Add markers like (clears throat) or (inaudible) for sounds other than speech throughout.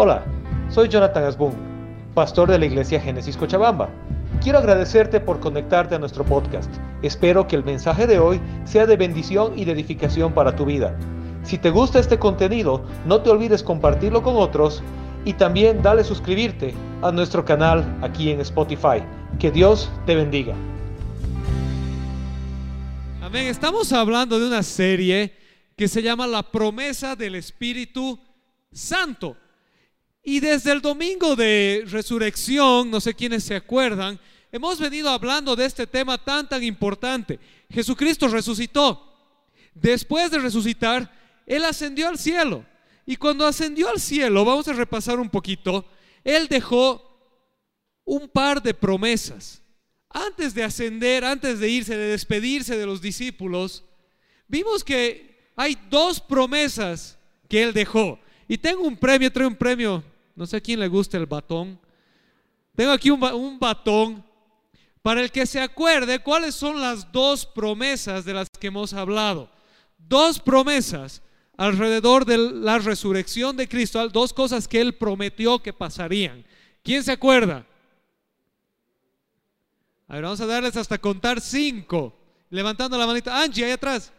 Hola, soy Jonathan Asbun, pastor de la iglesia Génesis Cochabamba. Quiero agradecerte por conectarte a nuestro podcast. Espero que el mensaje de hoy sea de bendición y de edificación para tu vida. Si te gusta este contenido, no te olvides compartirlo con otros y también dale suscribirte a nuestro canal aquí en Spotify. Que Dios te bendiga. Amén. Estamos hablando de una serie que se llama La promesa del Espíritu Santo. Y desde el domingo de resurrección, no sé quiénes se acuerdan, hemos venido hablando de este tema tan, tan importante. Jesucristo resucitó. Después de resucitar, Él ascendió al cielo. Y cuando ascendió al cielo, vamos a repasar un poquito, Él dejó un par de promesas. Antes de ascender, antes de irse, de despedirse de los discípulos, vimos que hay dos promesas que Él dejó. Y tengo un premio, traigo un premio no sé a quién le gusta el batón. Tengo aquí un, batón para el que se acuerde cuáles son las dos promesas de las que hemos hablado. Dos promesas alrededor de la resurrección de Cristo, dos cosas que Él prometió que pasarían. ¿Quién se acuerda? A ver, vamos a darles hasta contar cinco. Levantando la manita. Angie, ahí atrás.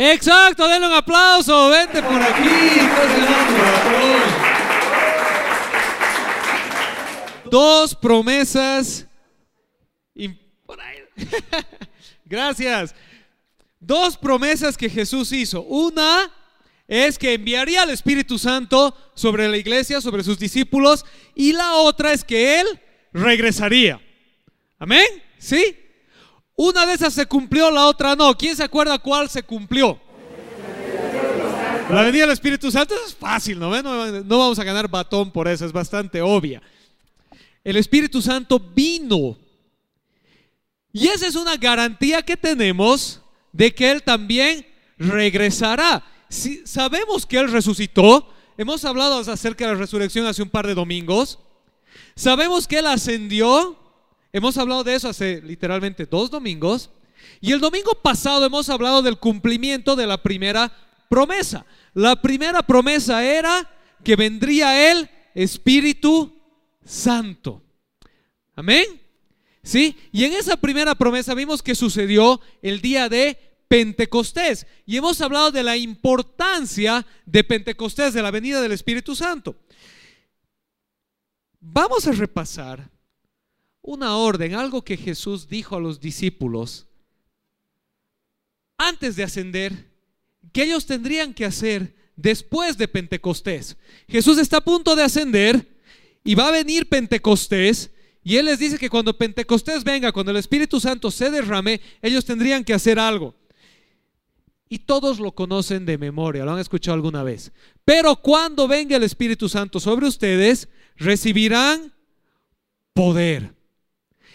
Exacto, denle un aplauso, vente por aquí. Dos promesas. (laughs) Gracias. Dos promesas que Jesús hizo. Una es que enviaría al Espíritu Santo sobre la iglesia, sobre sus discípulos. Y la otra es que Él regresaría. Amén. ¿Sí? Una de esas se cumplió, la otra no. ¿Quién se acuerda cuál se cumplió? La venida del Espíritu Santo es fácil, ¿no? ¿no? vamos a ganar batón por eso, es bastante obvia. El Espíritu Santo vino. Y esa es una garantía que tenemos de que Él también regresará. Si sabemos que Él resucitó, hemos hablado acerca de la resurrección hace un par de domingos. Sabemos que Él ascendió Hemos hablado de eso hace literalmente dos domingos. Y el domingo pasado hemos hablado del cumplimiento de la primera promesa. La primera promesa era que vendría el Espíritu Santo. Amén. ¿Sí? Y en esa primera promesa vimos que sucedió el día de Pentecostés. Y hemos hablado de la importancia de Pentecostés, de la venida del Espíritu Santo. Vamos a repasar una orden, algo que Jesús dijo a los discípulos antes de ascender, que ellos tendrían que hacer después de Pentecostés. Jesús está a punto de ascender y va a venir Pentecostés. Y Él les dice que cuando Pentecostés venga, cuando el Espíritu Santo se derrame, ellos tendrían que hacer algo. Y todos lo conocen de memoria, lo han escuchado alguna vez. Pero cuando venga el Espíritu Santo sobre ustedes, recibirán poder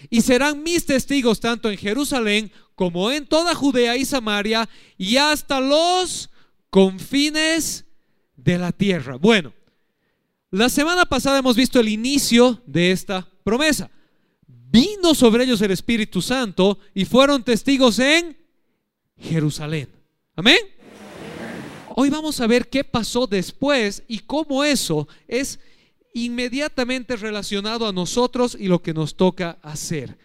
y serán mis testigos tanto en Jerusalén como en toda Judea y Samaria y hasta los confines de la tierra. Bueno, la semana pasada hemos visto el inicio de esta promesa. Vino sobre ellos el Espíritu Santo y fueron testigos en Jerusalén. Amén. Hoy vamos a ver qué pasó después y cómo eso es inmediatamente relacionado a nosotros y lo que nos toca hacer.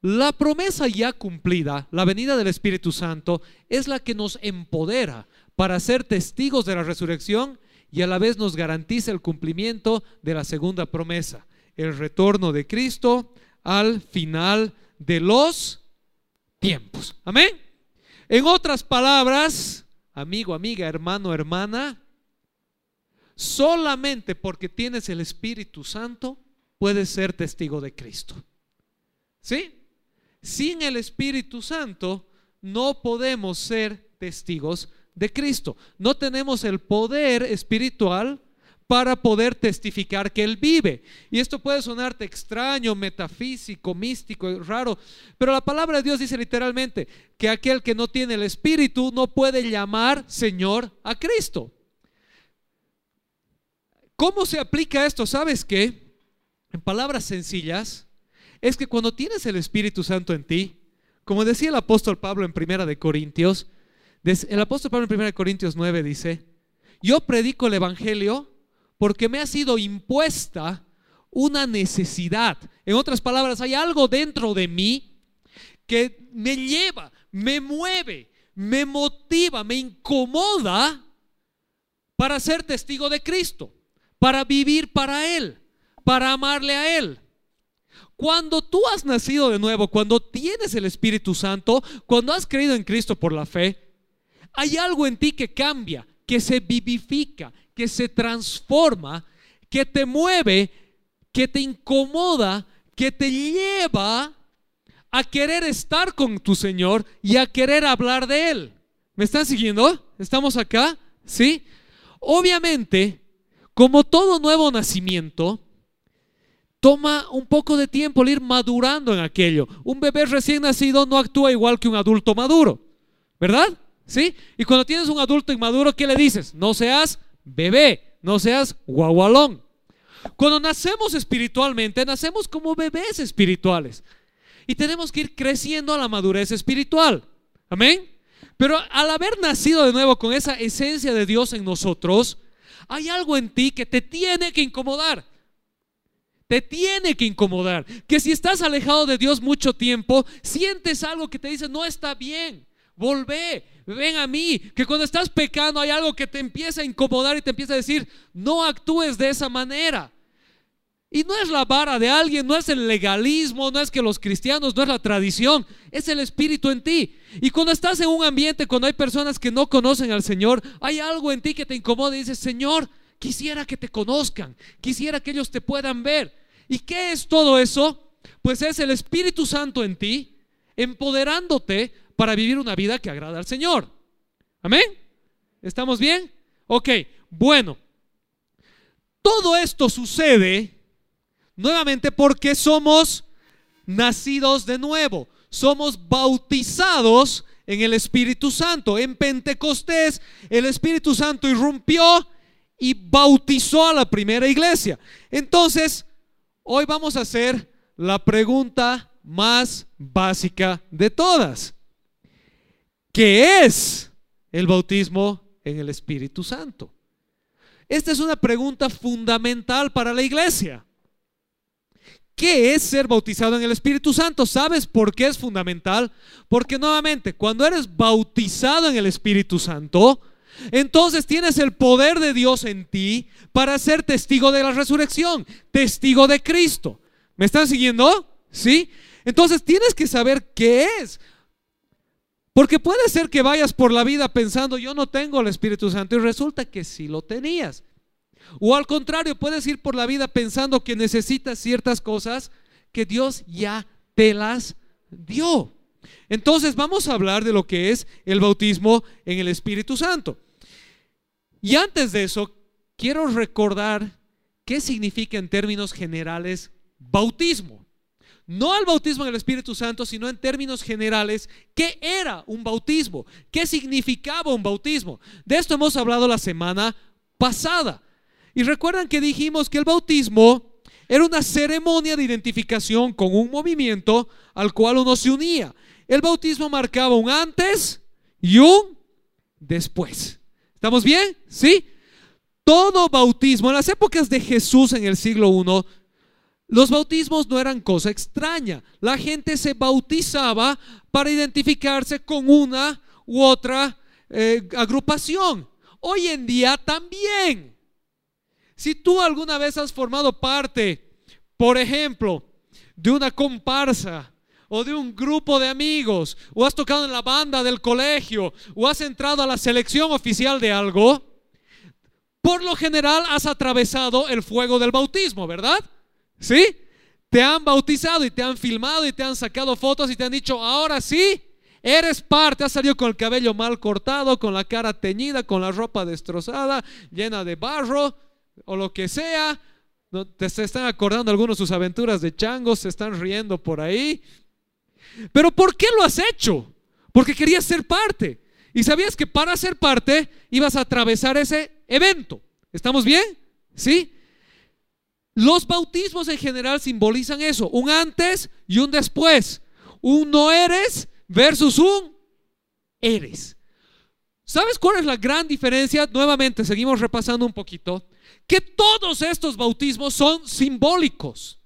La promesa ya cumplida, la venida del Espíritu Santo, es la que nos empodera para ser testigos de la resurrección y a la vez nos garantiza el cumplimiento de la segunda promesa, el retorno de Cristo al final de los tiempos. Amén. En otras palabras, amigo, amiga, hermano, hermana, solamente porque tienes el Espíritu Santo puedes ser testigo de Cristo. ¿Sí? Sin el Espíritu Santo no podemos ser testigos de Cristo. No tenemos el poder espiritual para poder testificar que Él vive. Y esto puede sonarte extraño, metafísico, místico, raro, pero la palabra de Dios dice literalmente que aquel que no tiene el Espíritu no puede llamar Señor a Cristo. ¿Cómo se aplica esto? ¿Sabes qué? En palabras sencillas, es que cuando tienes el Espíritu Santo en ti, como decía el apóstol Pablo en Primera de Corintios, el apóstol Pablo en Primera de Corintios 9 dice, yo predico el Evangelio porque me ha sido impuesta una necesidad. En otras palabras, hay algo dentro de mí que me lleva, me mueve, me motiva, me incomoda para ser testigo de Cristo, para vivir para Él, para amarle a Él. Cuando tú has nacido de nuevo, cuando tienes el Espíritu Santo, cuando has creído en Cristo por la fe, hay algo en ti que cambia, que se vivifica, que se transforma, que te mueve, que te incomoda, que te lleva a querer estar con tu Señor y a querer hablar de Él. ¿Me están siguiendo? ¿Estamos acá? ¿Sí? Obviamente, como todo nuevo nacimiento, toma un poco de tiempo el ir madurando en aquello. Un bebé recién nacido no actúa igual que un adulto maduro, ¿verdad? ¿Sí? Y cuando tienes un adulto inmaduro, ¿qué le dices? No seas bebé, no seas guagualón. Cuando nacemos espiritualmente, nacemos como bebés espirituales. Y tenemos que ir creciendo a la madurez espiritual. Amén. Pero al haber nacido de nuevo con esa esencia de Dios en nosotros, hay algo en ti que te tiene que incomodar. Te tiene que incomodar. Que si estás alejado de Dios mucho tiempo, sientes algo que te dice, no está bien. Volvé, ven a mí. Que cuando estás pecando hay algo que te empieza a incomodar y te empieza a decir, no actúes de esa manera. Y no es la vara de alguien, no es el legalismo, no es que los cristianos, no es la tradición, es el Espíritu en ti. Y cuando estás en un ambiente, cuando hay personas que no conocen al Señor, hay algo en ti que te incomoda y dices, Señor, quisiera que te conozcan, quisiera que ellos te puedan ver. ¿Y qué es todo eso? Pues es el Espíritu Santo en ti, empoderándote para vivir una vida que agrada al Señor. Amén. ¿Estamos bien? Ok, bueno. Todo esto sucede Nuevamente porque somos nacidos de nuevo, somos bautizados en el Espíritu Santo. En Pentecostés el Espíritu Santo irrumpió y bautizó a la primera iglesia. Entonces, hoy vamos a hacer la pregunta más básica de todas. ¿Qué es el bautismo en el Espíritu Santo? Esta es una pregunta fundamental para la iglesia. ¿Qué es ser bautizado en el Espíritu Santo? ¿Sabes por qué es fundamental? Porque nuevamente, cuando eres bautizado en el Espíritu Santo, entonces tienes el poder de Dios en ti para ser testigo de la resurrección, testigo de Cristo. ¿Me están siguiendo? ¿Sí? Entonces tienes que saber qué es. Porque puede ser que vayas por la vida pensando, yo no tengo el Espíritu Santo y resulta que sí lo tenías. O al contrario, puedes ir por la vida pensando que necesitas ciertas cosas que Dios ya te las dio. Entonces vamos a hablar de lo que es el bautismo en el Espíritu Santo. Y antes de eso, quiero recordar qué significa en términos generales bautismo. No al bautismo en el Espíritu Santo, sino en términos generales, ¿qué era un bautismo? ¿Qué significaba un bautismo? De esto hemos hablado la semana pasada. Y recuerdan que dijimos que el bautismo era una ceremonia de identificación con un movimiento al cual uno se unía. El bautismo marcaba un antes y un después. ¿Estamos bien? ¿Sí? Todo bautismo, en las épocas de Jesús en el siglo I, los bautismos no eran cosa extraña. La gente se bautizaba para identificarse con una u otra eh, agrupación. Hoy en día también. Si tú alguna vez has formado parte, por ejemplo, de una comparsa o de un grupo de amigos, o has tocado en la banda del colegio, o has entrado a la selección oficial de algo, por lo general has atravesado el fuego del bautismo, ¿verdad? ¿Sí? Te han bautizado y te han filmado y te han sacado fotos y te han dicho, ahora sí, eres parte, has salido con el cabello mal cortado, con la cara teñida, con la ropa destrozada, llena de barro, o lo que sea. ¿no? Te están acordando algunos de sus aventuras de changos, se están riendo por ahí. Pero ¿por qué lo has hecho? Porque querías ser parte. Y sabías que para ser parte ibas a atravesar ese evento. ¿Estamos bien? ¿Sí? Los bautismos en general simbolizan eso, un antes y un después. Un no eres, versus un eres. ¿Sabes cuál es la gran diferencia? Nuevamente, seguimos repasando un poquito. Que todos estos bautismos son simbólicos.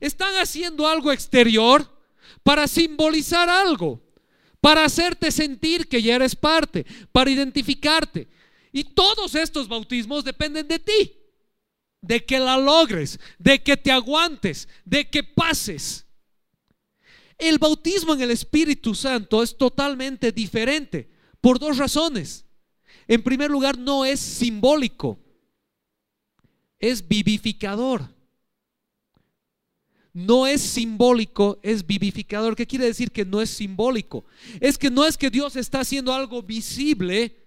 Están haciendo algo exterior para simbolizar algo, para hacerte sentir que ya eres parte, para identificarte. Y todos estos bautismos dependen de ti, de que la logres, de que te aguantes, de que pases. El bautismo en el Espíritu Santo es totalmente diferente por dos razones. En primer lugar, no es simbólico, es vivificador. No es simbólico, es vivificador. ¿Qué quiere decir que no es simbólico? Es que no es que Dios está haciendo algo visible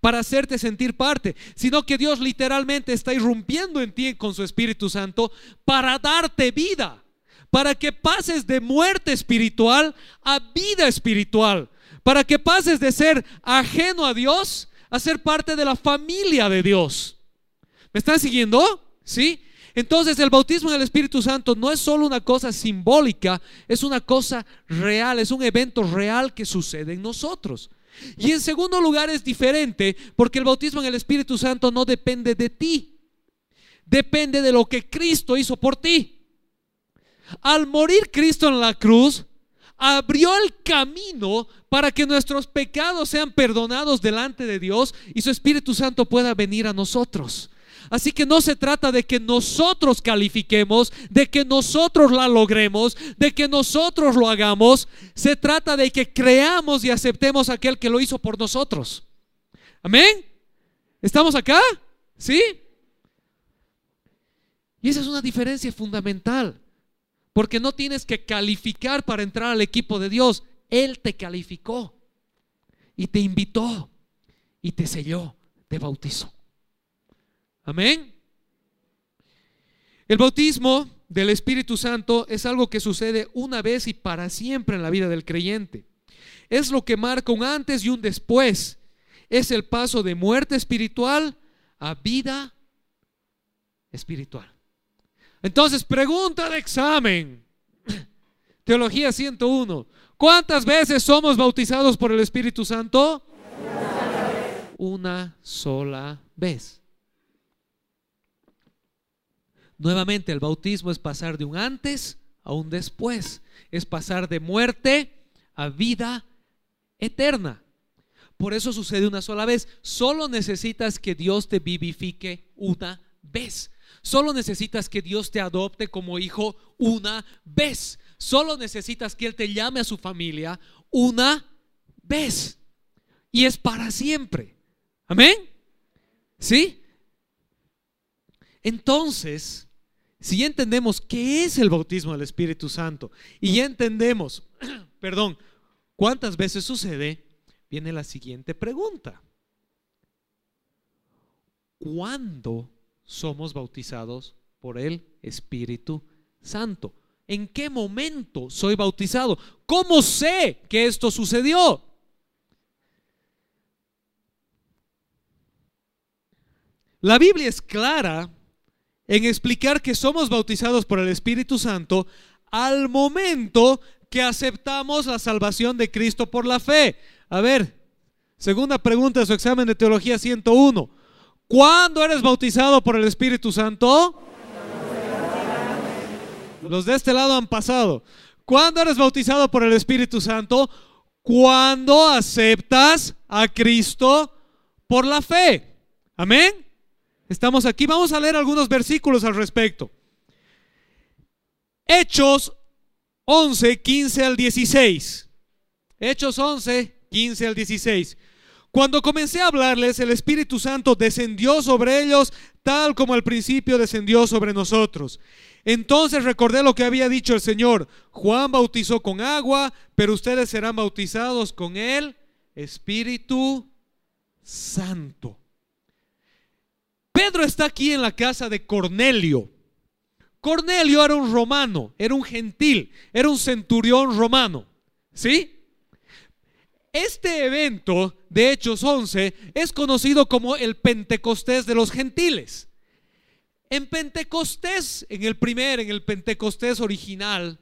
para hacerte sentir parte, sino que Dios literalmente está irrumpiendo en ti con su Espíritu Santo para darte vida para que pases de muerte espiritual a vida espiritual, para que pases de ser ajeno a Dios a ser parte de la familia de Dios. ¿Me están siguiendo? ¿Sí? Entonces el bautismo en el Espíritu Santo no es solo una cosa simbólica, es una cosa real, es un evento real que sucede en nosotros. Y en segundo lugar es diferente porque el bautismo en el Espíritu Santo no depende de ti, depende de lo que Cristo hizo por ti. Al morir Cristo en la cruz, abrió el camino para que nuestros pecados sean perdonados delante de Dios y su Espíritu Santo pueda venir a nosotros. Así que no se trata de que nosotros califiquemos, de que nosotros la logremos, de que nosotros lo hagamos. Se trata de que creamos y aceptemos aquel que lo hizo por nosotros. Amén. ¿Estamos acá? ¿Sí? Y esa es una diferencia fundamental. Porque no tienes que calificar para entrar al equipo de Dios. Él te calificó y te invitó y te selló de bautizo. Amén. El bautismo del Espíritu Santo es algo que sucede una vez y para siempre en la vida del creyente. Es lo que marca un antes y un después. Es el paso de muerte espiritual a vida espiritual. Entonces, pregunta de examen. (clears throat) Teología 101. ¿Cuántas veces somos bautizados por el Espíritu Santo? Una sola vez. Nuevamente, el bautismo es pasar de un antes a un después. Es pasar de muerte a vida eterna. Por eso sucede una sola vez. Solo necesitas que Dios te vivifique una vez. Solo necesitas que Dios te adopte como hijo una vez. Solo necesitas que Él te llame a su familia una vez. Y es para siempre. Amén. ¿Sí? Entonces, si ya entendemos qué es el bautismo del Espíritu Santo y ya entendemos, (clears throat) perdón, cuántas veces sucede, viene la siguiente pregunta. ¿Cuándo somos bautizados por el Espíritu Santo. ¿En qué momento soy bautizado? ¿Cómo sé que esto sucedió? La Biblia es clara en explicar que somos bautizados por el Espíritu Santo al momento que aceptamos la salvación de Cristo por la fe. A ver, segunda pregunta de su examen de teología 101. ¿Cuándo eres bautizado por el Espíritu Santo? Los de este lado han pasado. ¿Cuándo eres bautizado por el Espíritu Santo? Cuando aceptas a Cristo por la fe. Amén. Estamos aquí. Vamos a leer algunos versículos al respecto. Hechos 11, 15 al 16. Hechos 11, 15 al 16. Cuando comencé a hablarles, el Espíritu Santo descendió sobre ellos tal como al principio descendió sobre nosotros. Entonces recordé lo que había dicho el Señor. Juan bautizó con agua, pero ustedes serán bautizados con el Espíritu Santo. Pedro está aquí en la casa de Cornelio. Cornelio era un romano, era un gentil, era un centurión romano. ¿Sí? Este evento de Hechos 11 es conocido como el Pentecostés de los gentiles. En Pentecostés, en el primer, en el Pentecostés original,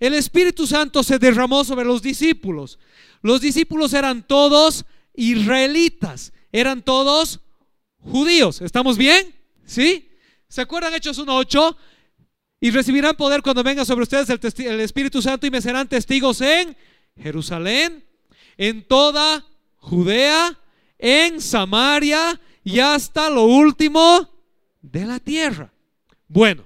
el Espíritu Santo se derramó sobre los discípulos. Los discípulos eran todos israelitas, eran todos judíos. ¿Estamos bien? ¿Sí? ¿Se acuerdan Hechos 1.8? Y recibirán poder cuando venga sobre ustedes el, el, Espíritu Santo y me serán testigos en Jerusalén, en toda Judea, en Samaria y hasta lo último de la tierra. Bueno,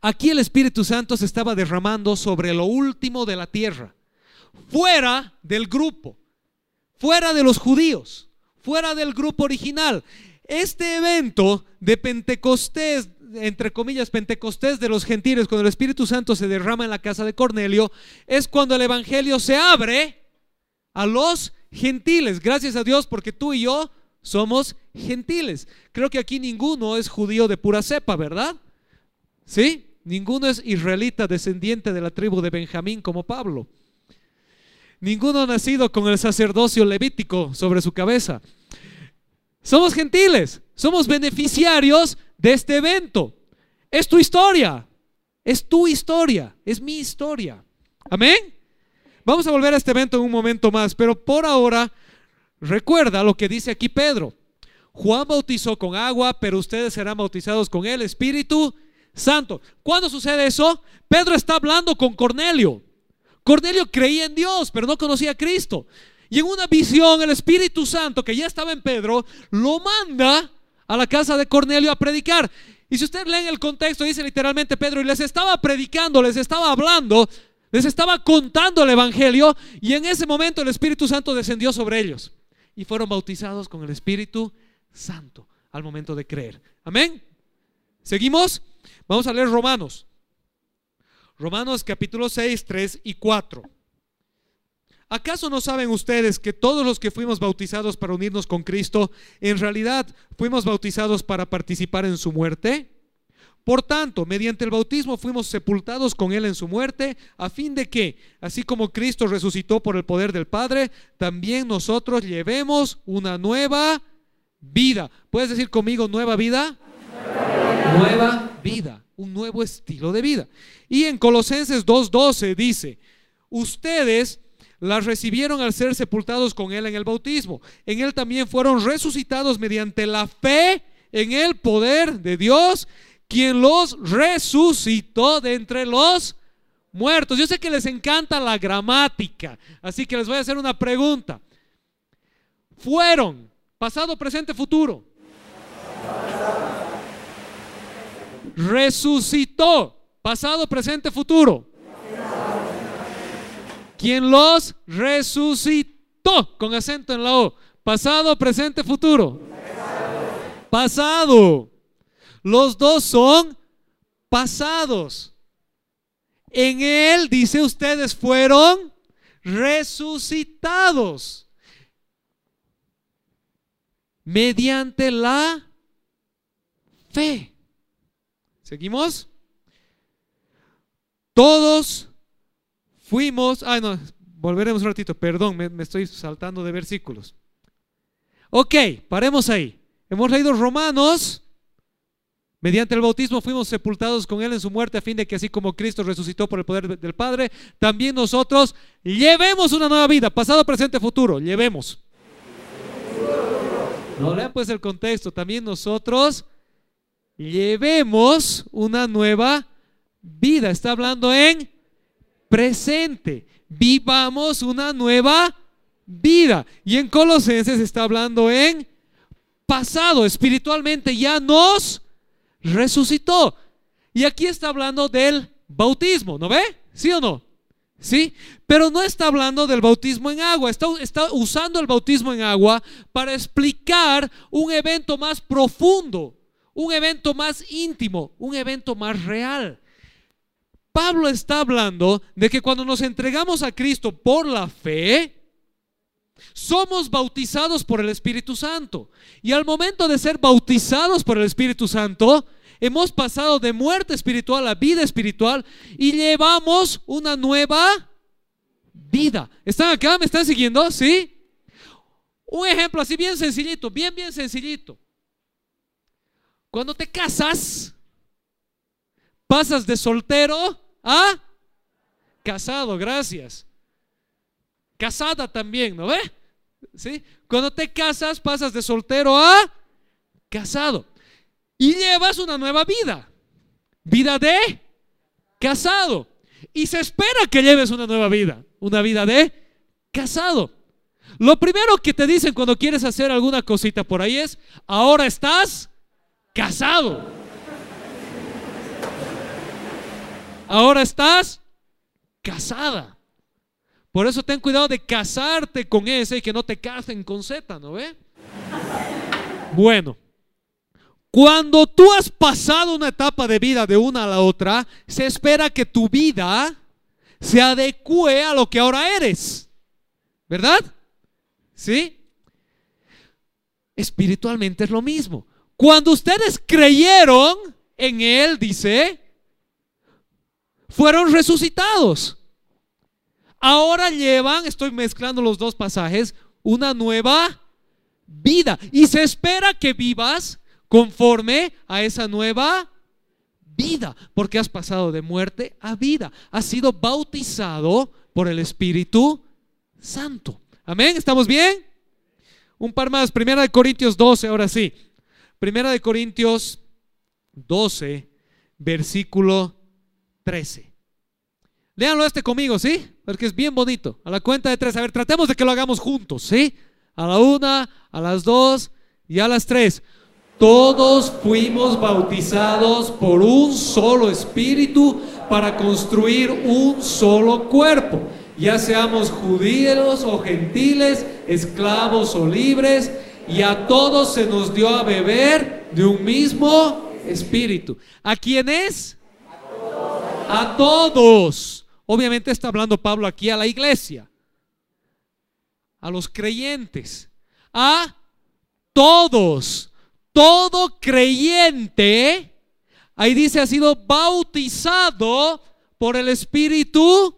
aquí el Espíritu Santo se estaba derramando sobre lo último de la tierra, fuera del grupo, fuera de los judíos, fuera del grupo original. Este evento de Pentecostés, entre comillas, Pentecostés de los gentiles, cuando el Espíritu Santo se derrama en la casa de Cornelio, es cuando el Evangelio se abre a los gentiles. Gracias a Dios porque tú y yo somos gentiles. Creo que aquí ninguno es judío de pura cepa, ¿verdad? ¿Sí? Ninguno es israelita descendiente de la tribu de Benjamín como Pablo. Ninguno ha nacido con el sacerdocio levítico sobre su cabeza. Somos gentiles, somos beneficiarios de este evento. Es tu historia, es tu historia, es mi historia. Amén. Vamos a volver a este evento en un momento más, pero por ahora recuerda lo que dice aquí Pedro. Juan bautizó con agua, pero ustedes serán bautizados con el Espíritu Santo. ¿Cuándo sucede eso? Pedro está hablando con Cornelio. Cornelio creía en Dios, pero no conocía a Cristo. Y en una visión, el Espíritu Santo, que ya estaba en Pedro, lo manda a la casa de Cornelio a predicar. Y si usted lee el contexto, dice literalmente Pedro, y les estaba predicando, les estaba hablando, les estaba contando el Evangelio, y en ese momento el Espíritu Santo descendió sobre ellos. Y fueron bautizados con el Espíritu Santo al momento de creer. Amén. ¿Seguimos? Vamos a leer Romanos. Romanos capítulo 6, 3 y 4. ¿Acaso no saben ustedes que todos los que fuimos bautizados para unirnos con Cristo, en realidad fuimos bautizados para participar en su muerte? Por tanto, mediante el bautismo fuimos sepultados con Él en su muerte, a fin de que, así como Cristo resucitó por el poder del Padre, también nosotros llevemos una nueva vida. ¿Puedes decir conmigo nueva vida? Nueva vida, un nuevo estilo de vida. Y en Colosenses 2.12 dice, ustedes las recibieron al ser sepultados con Él en el bautismo. En Él también fueron resucitados mediante la fe en el poder de Dios, quien los resucitó de entre los muertos. Yo sé que les encanta la gramática, así que les voy a hacer una pregunta. Fueron, pasado, presente, futuro. Resucitó, pasado, presente, futuro quien los resucitó, con acento en la O. Pasado, presente, futuro. Pasado. Los dos son pasados. En él, dice ustedes, fueron resucitados mediante la fe. ¿Seguimos? Todos Fuimos, ah, no, volveremos un ratito, perdón, me, estoy saltando de versículos. Ok, paremos ahí. Hemos leído Romanos. Mediante el bautismo fuimos sepultados con Él en su muerte a fin de que así como Cristo resucitó por el poder del Padre, también nosotros llevemos una nueva vida, pasado, presente, futuro, llevemos. No lean pues el contexto, también nosotros llevemos una nueva vida. Está hablando en presente. Vivamos una nueva vida. Y en Colosenses está hablando en pasado. Espiritualmente ya nos resucitó. Y aquí está hablando del bautismo, ¿no ve? ¿Sí o no? ¿Sí? Pero no está hablando del bautismo en agua, está, está, usando el bautismo en agua para explicar un evento más profundo, un evento más íntimo, un evento más real. Pablo está hablando de que cuando nos entregamos a Cristo por la fe, somos bautizados por el Espíritu Santo. Y al momento de ser bautizados por el Espíritu Santo, hemos pasado de muerte espiritual a vida espiritual y llevamos una nueva vida. ¿Están acá? ¿Me están siguiendo? ¿Sí? Un ejemplo así bien sencillito, bien, bien sencillito. Cuando te casas, pasas de soltero a casado, gracias. Casada también, ¿no ve? ¿Sí? Cuando te casas pasas de soltero a casado y llevas una nueva vida. Vida de casado. Y se espera que lleves una nueva vida, una vida de casado. Lo primero que te dicen cuando quieres hacer alguna cosita por ahí es, ahora estás casado. Ahora estás casada. Por eso ten cuidado de casarte con ese y que no te casen con Z, ¿no ve? Bueno, cuando tú has pasado una etapa de vida de una a la otra, se espera que tu vida se adecue a lo que ahora eres. ¿Verdad? ¿Sí? Espiritualmente es lo mismo. Cuando ustedes creyeron en Él, dice, fueron resucitados. Ahora llevan, estoy mezclando los dos pasajes, una nueva vida. Y se espera que vivas conforme a esa nueva vida, porque has pasado de muerte a vida. Has sido bautizado por el Espíritu Santo. Amén, ¿estamos bien? Un par más, Primera de Corintios 12, ahora sí. Primera de Corintios 12, versículo 13. Léanlo este conmigo, ¿sí? Porque es bien bonito. A la cuenta de tres. A ver, tratemos de que lo hagamos juntos, ¿sí? A la una, a las dos y a las tres. Todos fuimos bautizados por un solo espíritu para construir un solo cuerpo ya seamos judíos o gentiles, esclavos o libres, y a todos se nos dio a beber de un mismo espíritu. ¿A quién es? A todos. Obviamente está hablando Pablo aquí a la iglesia, a los creyentes, a todos. Todo creyente, ahí dice, ha sido bautizado por el Espíritu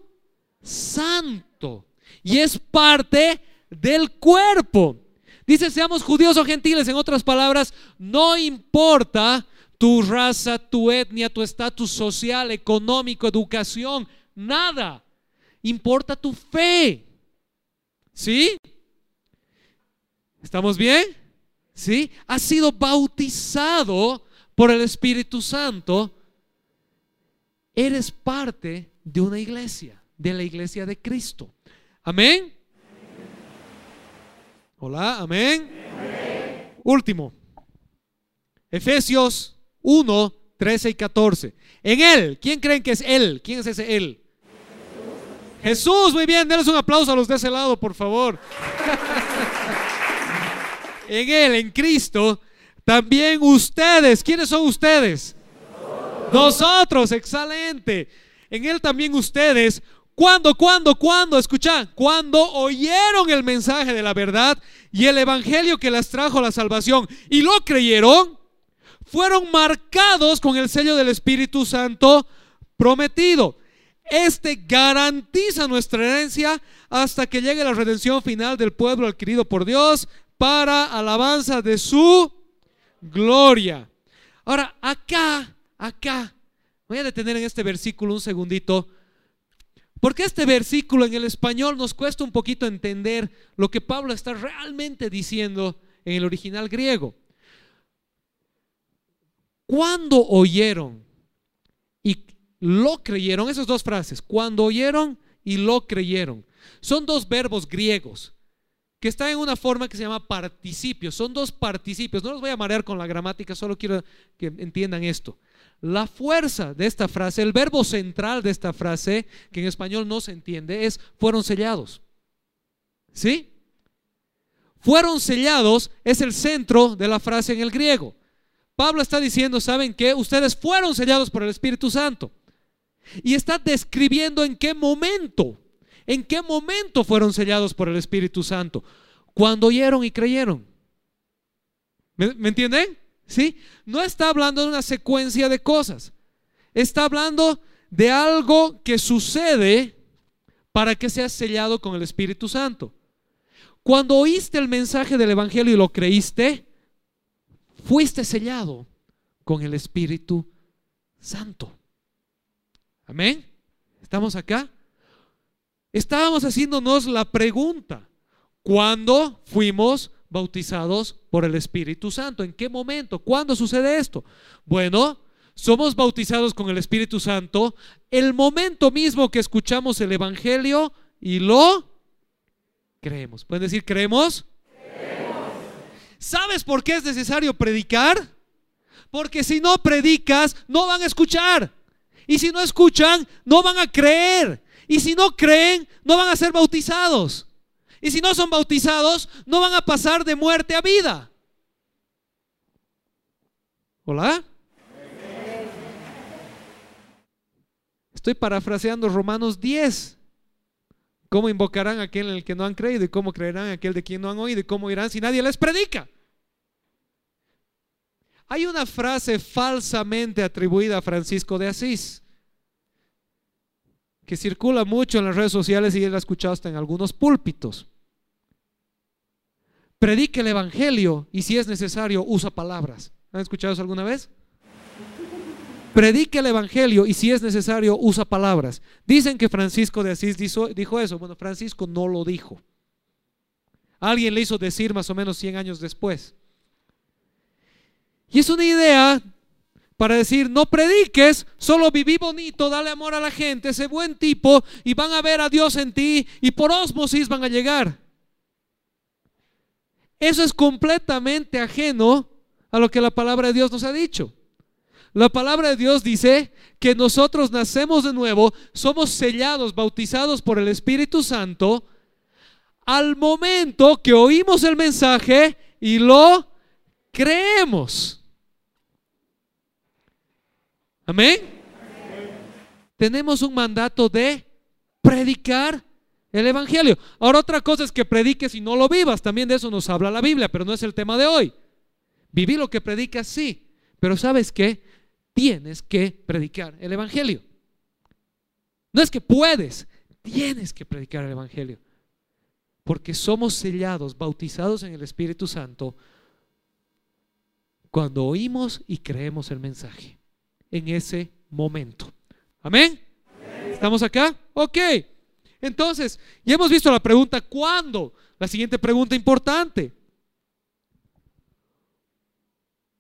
santo y es parte del cuerpo. Dice, seamos judíos o gentiles, en otras palabras, no importa tu raza, tu etnia, tu estatus social, económico, educación, nada. Importa tu fe. ¿Sí? ¿Estamos bien? ¿Sí? Has sido bautizado por el Espíritu Santo. Eres parte de una iglesia de la iglesia de Cristo. Amén. Hola, amén. Último. Efesios 1, 13 y 14. En Él, ¿quién creen que es Él? ¿Quién es ese Él? Jesús, muy bien, denles un aplauso a los de ese lado, por favor. (laughs) en Él, en Cristo, también ustedes, ¿quiénes son ustedes? Nosotros, excelente. En Él también ustedes, ¿Cuándo, cuándo, cuándo? Escucha, cuando oyeron el mensaje de la verdad y el evangelio que les trajo la salvación y lo creyeron, fueron marcados con el sello del Espíritu Santo prometido. Este garantiza nuestra herencia hasta que llegue la redención final del pueblo adquirido por Dios para alabanza de su gloria. Ahora, acá, acá, voy a detener en este versículo un segundito porque este versículo en el español nos cuesta un poquito entender lo que Pablo está realmente diciendo en el original griego. Cuando oyeron y lo creyeron, esas dos frases, cuando oyeron y lo creyeron, son dos verbos griegos que están en una forma que se llama participio. Son dos participios. No los voy a marear con la gramática, solo quiero que entiendan esto. La fuerza de esta frase, el verbo central de esta frase, que en español no se entiende, es fueron sellados. ¿Sí? Fueron sellados es el centro de la frase en el griego. Pablo está diciendo, ¿saben qué? Ustedes fueron sellados por el Espíritu Santo. Y está describiendo en qué momento, en qué momento fueron sellados por el Espíritu Santo. Cuando oyeron y creyeron. ¿Me, ¿me entienden? ¿Sí? No está hablando de una secuencia de cosas. Está hablando de algo que sucede para que seas sellado con el Espíritu Santo. Cuando oíste el mensaje del Evangelio y lo creíste, fuiste sellado con el Espíritu Santo. Amén. ¿Estamos acá? estábamos haciéndonos la pregunta, ¿cuándo fuimos bautizados por el Espíritu Santo? ¿En qué momento? ¿Cuándo sucede esto? Bueno, somos bautizados con el Espíritu Santo el momento mismo que escuchamos el Evangelio y lo creemos. ¿Pueden decir creemos? ¿Sabes por qué es necesario predicar? Porque si no predicas, no van a escuchar. Y si no escuchan, no van a creer. Y si no creen, no van a ser bautizados. Y si no son bautizados, no van a pasar de muerte a vida. ¿Hola? Estoy parafraseando Romanos 10. ¿Cómo invocarán a aquel en el que no han creído? ¿Y cómo creerán a aquel de quien no han oído? ¿Y cómo irán si nadie les predica? Hay una frase falsamente atribuida a Francisco de Asís que circula mucho en las redes sociales y él ha escuchado hasta en algunos púlpitos. Predique el Evangelio y si es necesario usa palabras. ¿Han escuchado eso alguna vez? Predique el Evangelio y si es necesario usa palabras. Dicen que Francisco de Asís dijo, eso. Bueno, Francisco no lo dijo. Alguien le hizo decir más o menos 100 años después. Y es una idea para decir, no prediques, solo viví bonito, dale amor a la gente, sé buen tipo y van a ver a Dios en ti y por osmosis van a llegar. Eso es completamente ajeno a lo que la palabra de Dios nos ha dicho. La palabra de Dios dice que nosotros nacemos de nuevo, somos sellados, bautizados por el Espíritu Santo al momento que oímos el mensaje y lo creemos. Amén. Tenemos un mandato de predicar el Evangelio. Ahora otra cosa es que prediques y no lo vivas. También de eso nos habla la Biblia, pero no es el tema de hoy. Vivir lo que predicas, sí. Pero ¿sabes qué? Tienes que predicar el Evangelio. No es que puedes, tienes que predicar el Evangelio. Porque somos sellados, bautizados en el Espíritu Santo cuando oímos y creemos el mensaje en ese momento. Amén. ¿Estamos acá? Ok. Entonces, ya hemos visto la pregunta ¿cuándo? La siguiente pregunta importante.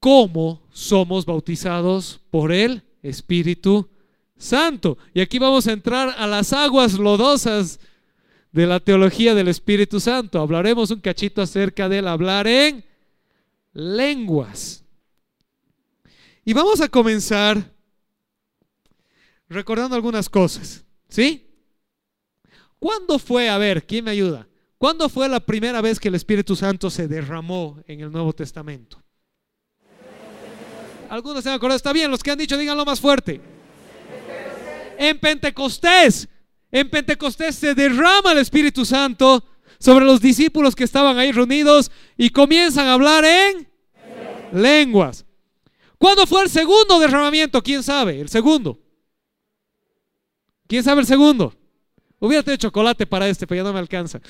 ¿Cómo somos bautizados por el Espíritu Santo? Y aquí vamos a entrar a las aguas lodosas de la teología del Espíritu Santo. Hablaremos un cachito acerca del hablar en lenguas. Y vamos a comenzar recordando algunas cosas, ¿sí? ¿Cuándo fue, a ver, quién me ayuda? ¿Cuándo fue la primera vez que el Espíritu Santo se derramó en el Nuevo Testamento? Algunos se han acordado, está bien, los que han dicho, díganlo más fuerte. En Pentecostés, en Pentecostés se derrama el Espíritu Santo sobre los discípulos que estaban ahí reunidos y comienzan a hablar en lenguas. ¿Cuándo fue el segundo derramamiento? ¿Quién sabe? El segundo. ¿Quién sabe el segundo? Hubiera tenido chocolate para este, pero ya no me alcanza.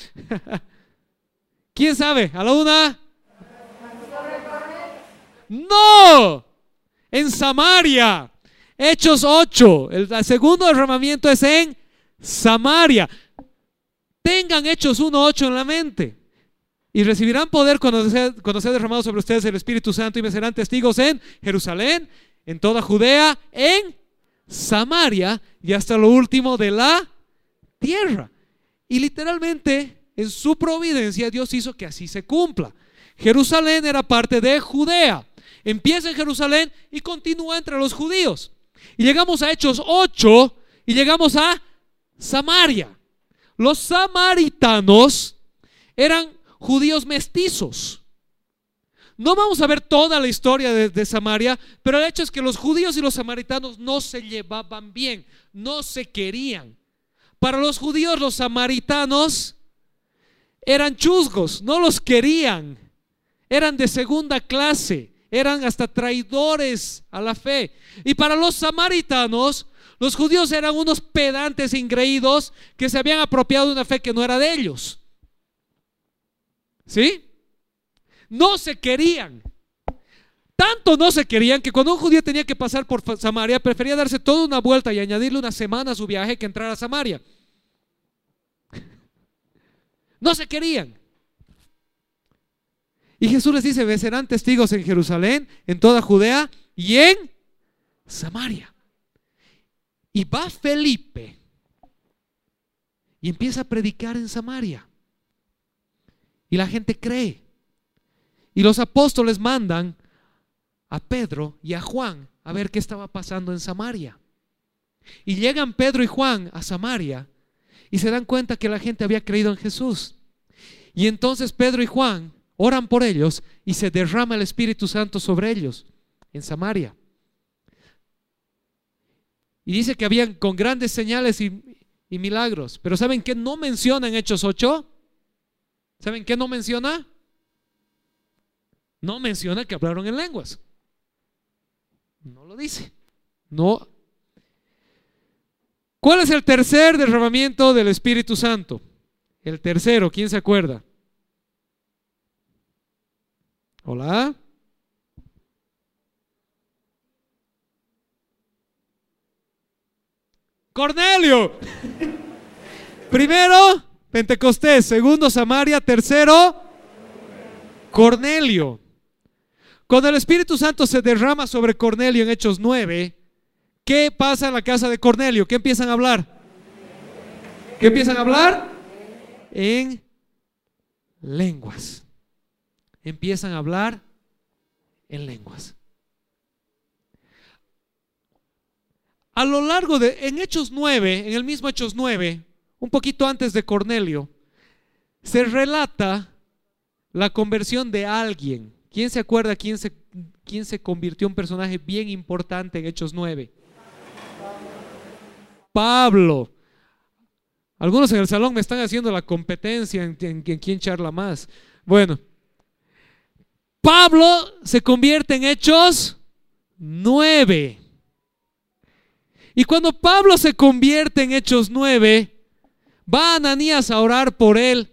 (laughs) ¿Quién sabe? ¿A la una? No. En Samaria. Hechos 8. El segundo derramamiento es en Samaria. Tengan Hechos 1.8 en la mente. Y recibirán poder cuando sea, cuando sea derramado sobre ustedes el Espíritu Santo y me serán testigos en Jerusalén, en toda Judea, en Samaria y hasta lo último de la tierra. Y literalmente, en su providencia, Dios hizo que así se cumpla. Jerusalén era parte de Judea. Empieza en Jerusalén y continúa entre los judíos. Y llegamos a Hechos 8 y llegamos a Samaria. Los samaritanos eran judíos mestizos. No vamos a ver toda la historia de, Samaria, pero el hecho es que los judíos y los samaritanos no se llevaban bien, no se querían. Para los judíos los samaritanos eran chusgos, no los querían, eran de segunda clase, eran hasta traidores a la fe. Y para los samaritanos, los judíos eran unos pedantes ingreídos que se habían apropiado de una fe que no era de ellos. ¿Sí? No se querían. Tanto no se querían que cuando un judío tenía que pasar por Samaria, prefería darse toda una vuelta y añadirle una semana a su viaje que entrar a Samaria. No se querían. Y Jesús les dice, serán testigos en Jerusalén, en toda Judea y en Samaria. Y va Felipe y empieza a predicar en Samaria. Y la gente cree. Y los apóstoles mandan a Pedro y a Juan a ver qué estaba pasando en Samaria. Y llegan Pedro y Juan a Samaria y se dan cuenta que la gente había creído en Jesús. Y entonces Pedro y Juan oran por ellos y se derrama el Espíritu Santo sobre ellos en Samaria. Y dice que habían con grandes señales y, milagros. Pero ¿saben qué no menciona en Hechos 8? ¿Saben qué no menciona? No menciona que hablaron en lenguas. No lo dice. No. ¿Cuál es el tercer derramamiento del Espíritu Santo? El tercero, ¿quién se acuerda? Hola. Cornelio. (laughs) Primero, Pentecostés. Segundo, Samaria. Tercero, Cornelio. Cuando el Espíritu Santo se derrama sobre Cornelio en Hechos 9, ¿qué pasa en la casa de Cornelio? ¿Qué empiezan a hablar? ¿Qué empiezan a hablar? En lenguas. Empiezan a hablar en lenguas. A lo largo de, en Hechos 9, en el mismo Hechos 9, un poquito antes de Cornelio, se relata la conversión de alguien. ¿Quién se acuerda quién se, quién se convirtió en un personaje bien importante en Hechos 9? Pablo. Algunos en el salón me están haciendo la competencia en, en quién charla más. Bueno, Pablo se convierte en Hechos 9. Y cuando Pablo se convierte en Hechos 9, va Ananías a orar por él.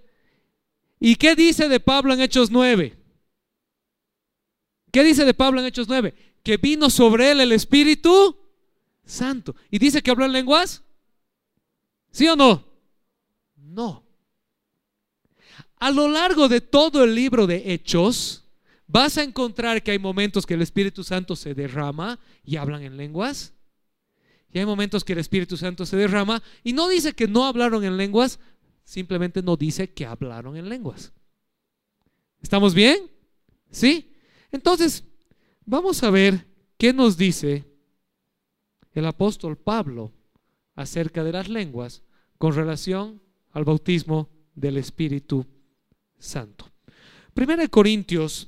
¿Y qué dice de Pablo en Hechos 9? ¿Qué dice de Pablo en Hechos 9? Que vino sobre él el Espíritu Santo. ¿Y dice que habló en lenguas? ¿Sí o no? No. A lo largo de todo el libro de Hechos, vas a encontrar que hay momentos que el Espíritu Santo se derrama y hablan en lenguas. Y hay momentos que el Espíritu Santo se derrama y no dice que no hablaron en lenguas, simplemente no dice que hablaron en lenguas. ¿Estamos bien? ¿Sí? Entonces, vamos a ver qué nos dice el apóstol Pablo acerca de las lenguas con relación al bautismo del Espíritu Santo. Primera de Corintios,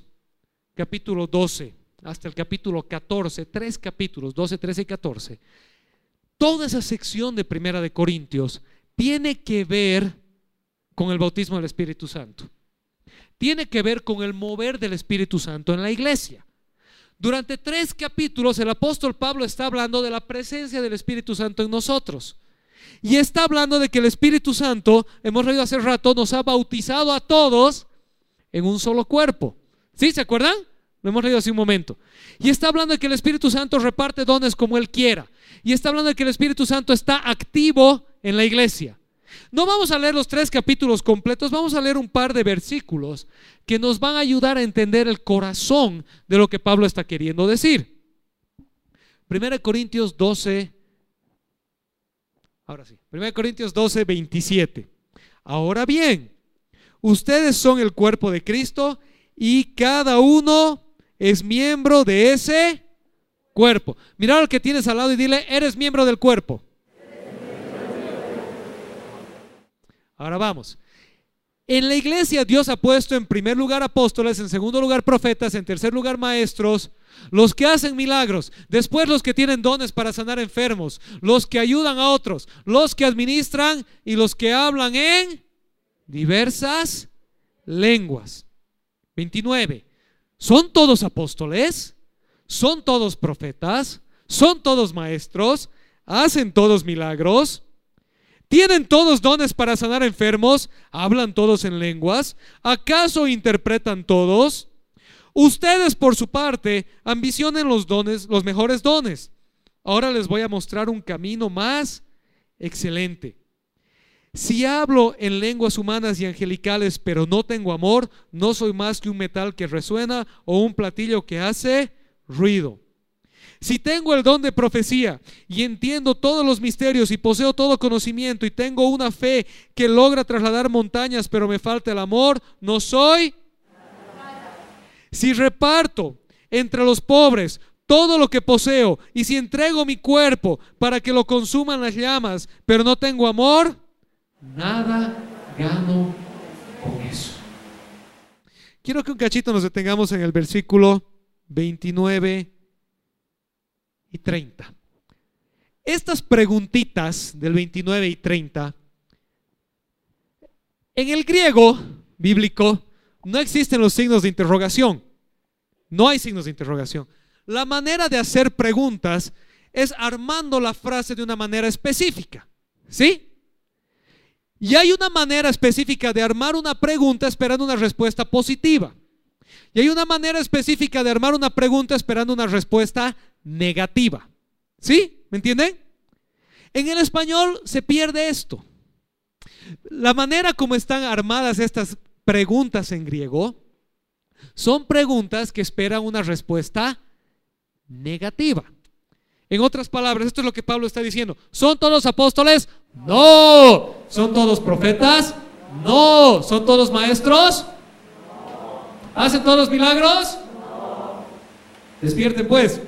capítulo 12, hasta el capítulo 14, tres capítulos, 12, 13 y 14 toda esa sección de Primera de Corintios tiene que ver con el bautismo del Espíritu Santo. Tiene que ver con el mover del Espíritu Santo en la iglesia. Durante tres capítulos el apóstol Pablo está hablando de la presencia del Espíritu Santo en nosotros. Y está hablando de que el Espíritu Santo, hemos leído hace rato, nos ha bautizado a todos en un solo cuerpo. ¿Sí? ¿Se acuerdan? Lo hemos leído hace un momento. Y está hablando de que el Espíritu Santo reparte dones como Él quiera. Y está hablando de que el Espíritu Santo está activo en la iglesia. No vamos a leer los tres capítulos completos, vamos a leer un par de versículos que nos van a ayudar a entender el corazón de lo que Pablo está queriendo decir. 1 Corintios 12, ahora sí, 1 Corintios 12, 27. Ahora bien, ustedes son el cuerpo de Cristo y cada uno es miembro de ese cuerpo. Mira al que tienes al lado y dile, eres miembro del cuerpo. Ahora vamos. En la iglesia Dios ha puesto en primer lugar apóstoles, en segundo lugar profetas, en tercer lugar maestros, los que hacen milagros, después los que tienen dones para sanar enfermos, los que ayudan a otros, los que administran y los que hablan en diversas lenguas. 29. ¿Son todos apóstoles? ¿Son todos profetas? ¿Son todos maestros? ¿Hacen todos milagros? ¿Tienen todos dones para sanar enfermos? ¿Hablan todos en lenguas? ¿Acaso interpretan todos? Ustedes por su parte ambicionen los dones, los mejores dones. Ahora les voy a mostrar un camino más excelente. Si hablo en lenguas humanas y angelicales, pero no tengo amor, no soy más que un metal que resuena o un platillo que hace ruido. Si tengo el don de profecía y entiendo todos los misterios y poseo todo conocimiento y tengo una fe que logra trasladar montañas, pero me falta el amor, no soy. Si reparto entre los pobres todo lo que poseo y si entrego mi cuerpo para que lo consuman las llamas, pero no tengo amor, nada gano con eso. Quiero que un cachito nos detengamos en el versículo 29 y 30. Estas preguntitas del 29 y 30, en el griego bíblico no existen los signos de interrogación. No hay signos de interrogación. La manera de hacer preguntas es armando la frase de una manera específica. ¿Sí? Y hay una manera específica de armar una pregunta esperando una respuesta positiva. Y hay una manera específica de armar una pregunta esperando una respuesta negativa. ¿Sí? ¿Me entienden? En el español se pierde esto. La manera como están armadas estas preguntas en griego son preguntas que esperan una respuesta negativa. En otras palabras, esto es lo que Pablo está diciendo. ¿Son todos apóstoles? No. ¿Son todos profetas? No. ¿Son todos maestros? ¿Hacen todos milagros? Despierten pues.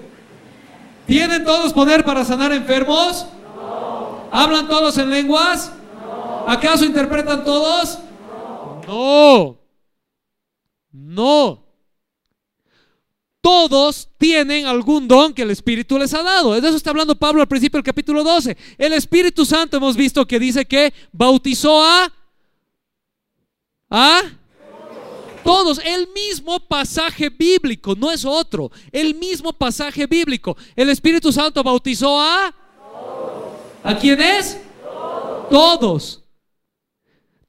¿Tienen todos poder para sanar enfermos? ¿Hablan todos en lenguas? ¿Acaso interpretan todos? No. No. Todos tienen algún don que el Espíritu les ha dado. De eso está hablando Pablo al principio del capítulo 12. El Espíritu Santo hemos visto que dice que bautizó a... ¿A? Todos, el mismo pasaje bíblico, no es otro, el mismo pasaje bíblico. El Espíritu Santo bautizó a... ¿A quién es? Todos.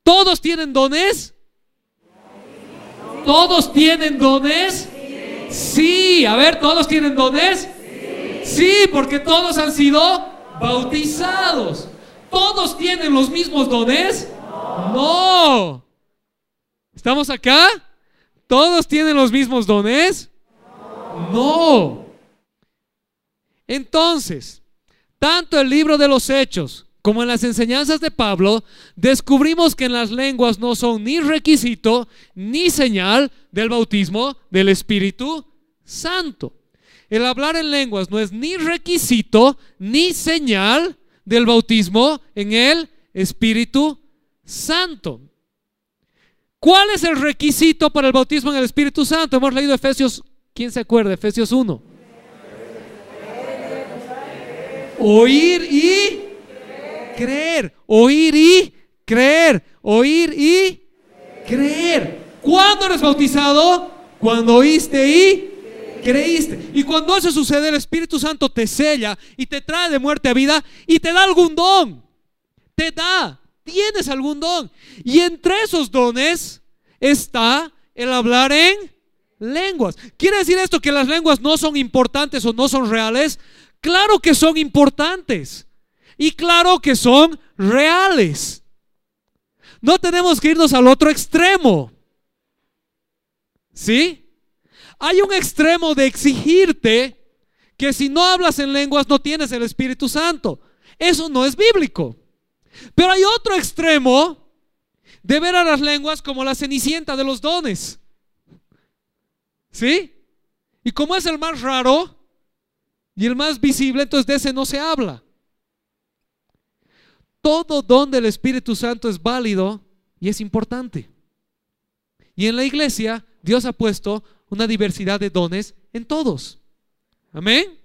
¿Todos tienen dones? ¿Todos tienen dones? Sí, a ver, ¿todos tienen dones? Sí, porque todos han sido bautizados. ¿Todos tienen los mismos dones? No. ¿Estamos acá? ¿Todos tienen los mismos dones? No. Entonces, tanto el libro de los hechos como en las enseñanzas de Pablo, descubrimos que en las lenguas no son ni requisito ni señal del bautismo del Espíritu Santo. El hablar en lenguas no es ni requisito ni señal del bautismo en el Espíritu Santo. ¿Cuál es el requisito para el bautismo en el Espíritu Santo? Hemos leído Efesios, ¿quién se acuerda? Efesios 1. Oír y creer. Oír y creer. Oír y creer. ¿Cuándo eres bautizado? Cuando oíste y creíste. Y cuando eso sucede, el Espíritu Santo te sella y te trae de muerte a vida y te da algún don. Te da. Tienes algún don. Y entre esos dones está el hablar en lenguas. ¿Quiere decir esto que las lenguas no son importantes o no son reales? Claro que son importantes. Y claro que son reales. No tenemos que irnos al otro extremo. ¿Sí? Hay un extremo de exigirte que si no hablas en lenguas no tienes el Espíritu Santo. Eso no es bíblico. Pero hay otro extremo de ver a las lenguas como la cenicienta de los dones. ¿Sí? Y como es el más raro y el más visible, entonces de ese no se habla. Todo don del Espíritu Santo es válido y es importante. Y en la iglesia Dios ha puesto una diversidad de dones en todos. Amén.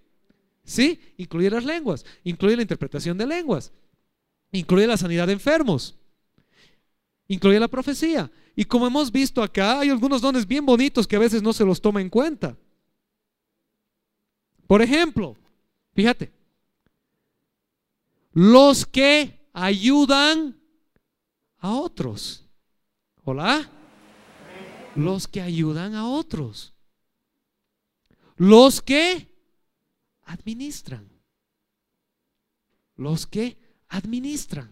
Sí, incluye las lenguas, incluye la interpretación de lenguas, incluye la sanidad de enfermos, incluye la profecía. Y como hemos visto acá, hay algunos dones bien bonitos que a veces no se los toma en cuenta. Por ejemplo, fíjate, los que ayudan a otros. Hola. Los que ayudan a otros. Los que administran. Los que administran.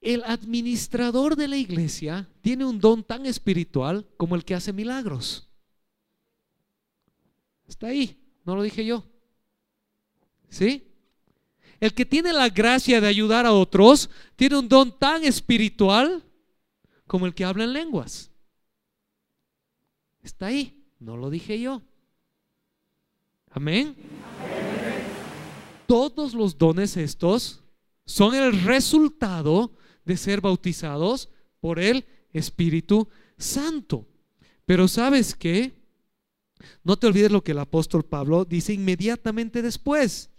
El administrador de la iglesia tiene un don tan espiritual como el que hace milagros. Está ahí, no lo dije yo. ¿Sí? El que tiene la gracia de ayudar a otros tiene un don tan espiritual como el que habla en lenguas. Está ahí, no lo dije yo. Amén. Todos los dones estos son el resultado de ser bautizados por el Espíritu Santo. Pero sabes qué? No te olvides lo que el apóstol Pablo dice inmediatamente después.